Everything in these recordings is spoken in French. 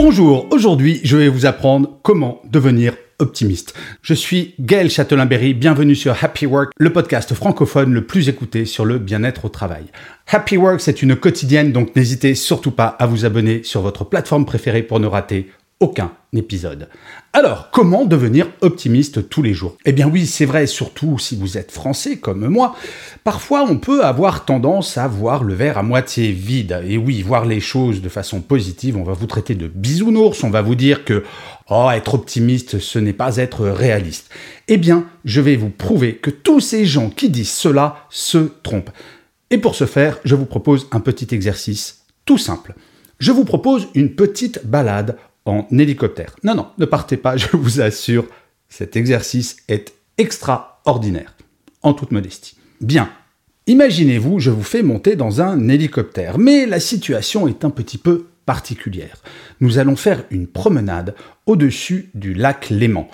Bonjour, aujourd'hui je vais vous apprendre comment devenir optimiste. Je suis Gaël Châtelain-Berry, bienvenue sur Happy Work, le podcast francophone le plus écouté sur le bien-être au travail. Happy Work, c'est une quotidienne, donc n'hésitez surtout pas à vous abonner sur votre plateforme préférée pour ne rater aucun épisode. Alors, comment devenir optimiste tous les jours? Eh bien oui, c'est vrai, surtout si vous êtes français comme moi, parfois on peut avoir tendance à voir le verre à moitié vide. Et oui, voir les choses de façon positive, on va vous traiter de bisounours, on va vous dire que oh, être optimiste, ce n'est pas être réaliste. Eh bien, je vais vous prouver que tous ces gens qui disent cela se trompent. Et pour ce faire, je vous propose un petit exercice tout simple. Je vous propose une petite balade hélicoptère. Non, non, ne partez pas, je vous assure, cet exercice est extraordinaire, en toute modestie. Bien, imaginez-vous, je vous fais monter dans un hélicoptère, mais la situation est un petit peu particulière. Nous allons faire une promenade au-dessus du lac Léman.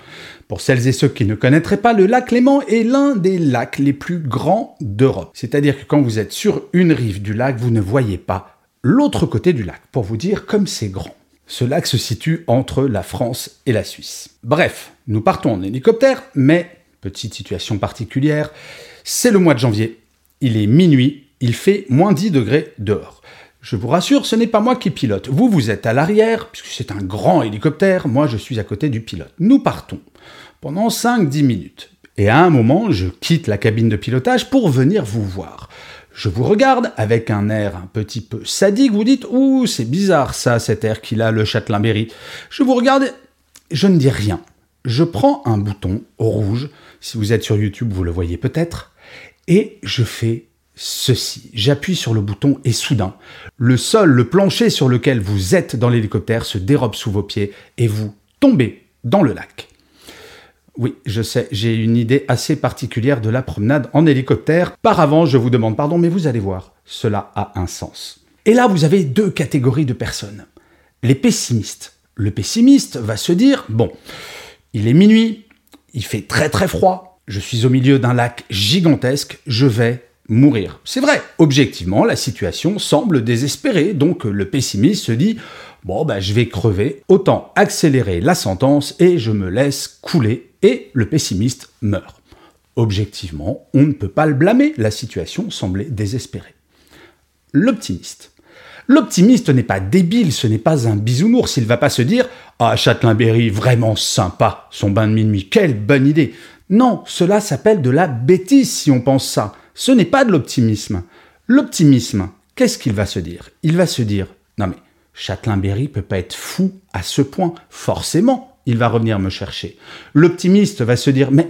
Pour celles et ceux qui ne connaîtraient pas, le lac Léman est l'un des lacs les plus grands d'Europe. C'est-à-dire que quand vous êtes sur une rive du lac, vous ne voyez pas l'autre côté du lac, pour vous dire comme c'est grand. Ce lac se situe entre la France et la Suisse. Bref, nous partons en hélicoptère, mais, petite situation particulière, c'est le mois de janvier, il est minuit, il fait moins 10 degrés dehors. Je vous rassure, ce n'est pas moi qui pilote. Vous, vous êtes à l'arrière, puisque c'est un grand hélicoptère, moi je suis à côté du pilote. Nous partons pendant 5-10 minutes. Et à un moment, je quitte la cabine de pilotage pour venir vous voir. Je vous regarde avec un air un petit peu sadique, vous dites Ouh, c'est bizarre ça, cet air qu'il a, le Châtelain-Berry. Je vous regarde, je ne dis rien. Je prends un bouton rouge, si vous êtes sur YouTube, vous le voyez peut-être, et je fais ceci. J'appuie sur le bouton et soudain, le sol, le plancher sur lequel vous êtes dans l'hélicoptère se dérobe sous vos pieds et vous tombez dans le lac. Oui, je sais, j'ai une idée assez particulière de la promenade en hélicoptère. Par avant, je vous demande pardon, mais vous allez voir, cela a un sens. Et là, vous avez deux catégories de personnes. Les pessimistes. Le pessimiste va se dire, bon, il est minuit, il fait très très froid, je suis au milieu d'un lac gigantesque, je vais mourir. C'est vrai, objectivement, la situation semble désespérée, donc le pessimiste se dit Bon, ben, je vais crever, autant accélérer la sentence et je me laisse couler, et le pessimiste meurt. Objectivement, on ne peut pas le blâmer, la situation semblait désespérée. L'optimiste. L'optimiste n'est pas débile, ce n'est pas un bisounours, il ne va pas se dire Ah, Châtelain-Berry, vraiment sympa, son bain de minuit, quelle bonne idée. Non, cela s'appelle de la bêtise si on pense ça. Ce n'est pas de l'optimisme. L'optimisme, qu'est-ce qu'il va se dire? Il va se dire Non mais, Châtelain-Berry peut pas être fou à ce point. Forcément, il va revenir me chercher. L'optimiste va se dire Mais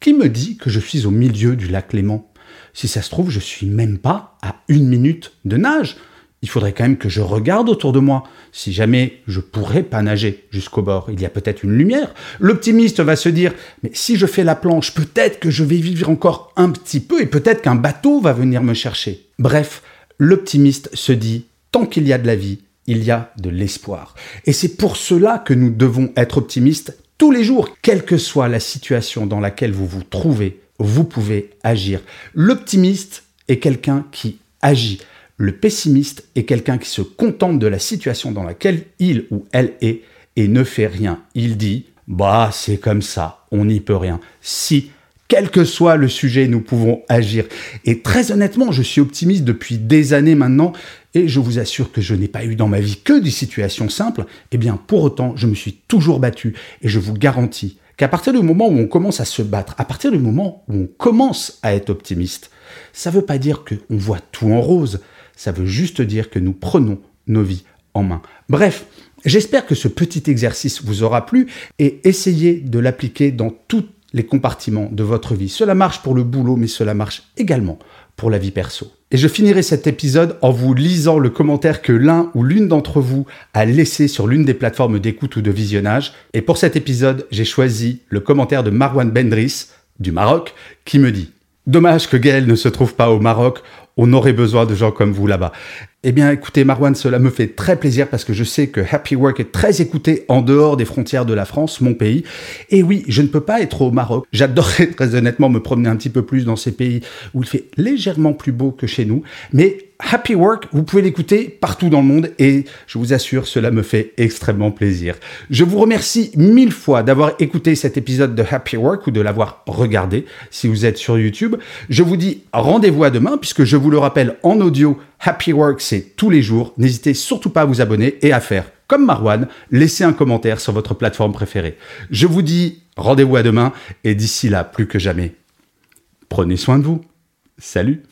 qui me dit que je suis au milieu du lac Léman? Si ça se trouve, je suis même pas à une minute de nage. Il faudrait quand même que je regarde autour de moi. Si jamais je pourrais pas nager jusqu'au bord, il y a peut-être une lumière. L'optimiste va se dire Mais si je fais la planche, peut-être que je vais vivre encore un petit peu et peut-être qu'un bateau va venir me chercher. Bref, l'optimiste se dit Tant qu'il y a de la vie, il y a de l'espoir. Et c'est pour cela que nous devons être optimistes tous les jours, quelle que soit la situation dans laquelle vous vous trouvez, vous pouvez agir. L'optimiste est quelqu'un qui agit. Le pessimiste est quelqu'un qui se contente de la situation dans laquelle il ou elle est et ne fait rien. Il dit Bah, c'est comme ça, on n'y peut rien. Si quel que soit le sujet, nous pouvons agir. Et très honnêtement, je suis optimiste depuis des années maintenant, et je vous assure que je n'ai pas eu dans ma vie que des situations simples. Eh bien, pour autant, je me suis toujours battu, et je vous garantis qu'à partir du moment où on commence à se battre, à partir du moment où on commence à être optimiste, ça ne veut pas dire qu'on voit tout en rose, ça veut juste dire que nous prenons nos vies en main. Bref, j'espère que ce petit exercice vous aura plu et essayez de l'appliquer dans toutes les compartiments de votre vie. Cela marche pour le boulot, mais cela marche également pour la vie perso. Et je finirai cet épisode en vous lisant le commentaire que l'un ou l'une d'entre vous a laissé sur l'une des plateformes d'écoute ou de visionnage. Et pour cet épisode, j'ai choisi le commentaire de Marwan Bendris, du Maroc, qui me dit Dommage que Gaël ne se trouve pas au Maroc, on aurait besoin de gens comme vous là-bas. Eh bien, écoutez, Marwan, cela me fait très plaisir parce que je sais que Happy Work est très écouté en dehors des frontières de la France, mon pays. Et oui, je ne peux pas être au Maroc. J'adorerais très honnêtement me promener un petit peu plus dans ces pays où il fait légèrement plus beau que chez nous. Mais Happy Work, vous pouvez l'écouter partout dans le monde et je vous assure, cela me fait extrêmement plaisir. Je vous remercie mille fois d'avoir écouté cet épisode de Happy Work ou de l'avoir regardé si vous êtes sur YouTube. Je vous dis rendez-vous à demain puisque je vous le rappelle en audio, Happy Work c'est tous les jours. N'hésitez surtout pas à vous abonner et à faire comme Marwan, laissez un commentaire sur votre plateforme préférée. Je vous dis rendez-vous à demain et d'ici là, plus que jamais, prenez soin de vous. Salut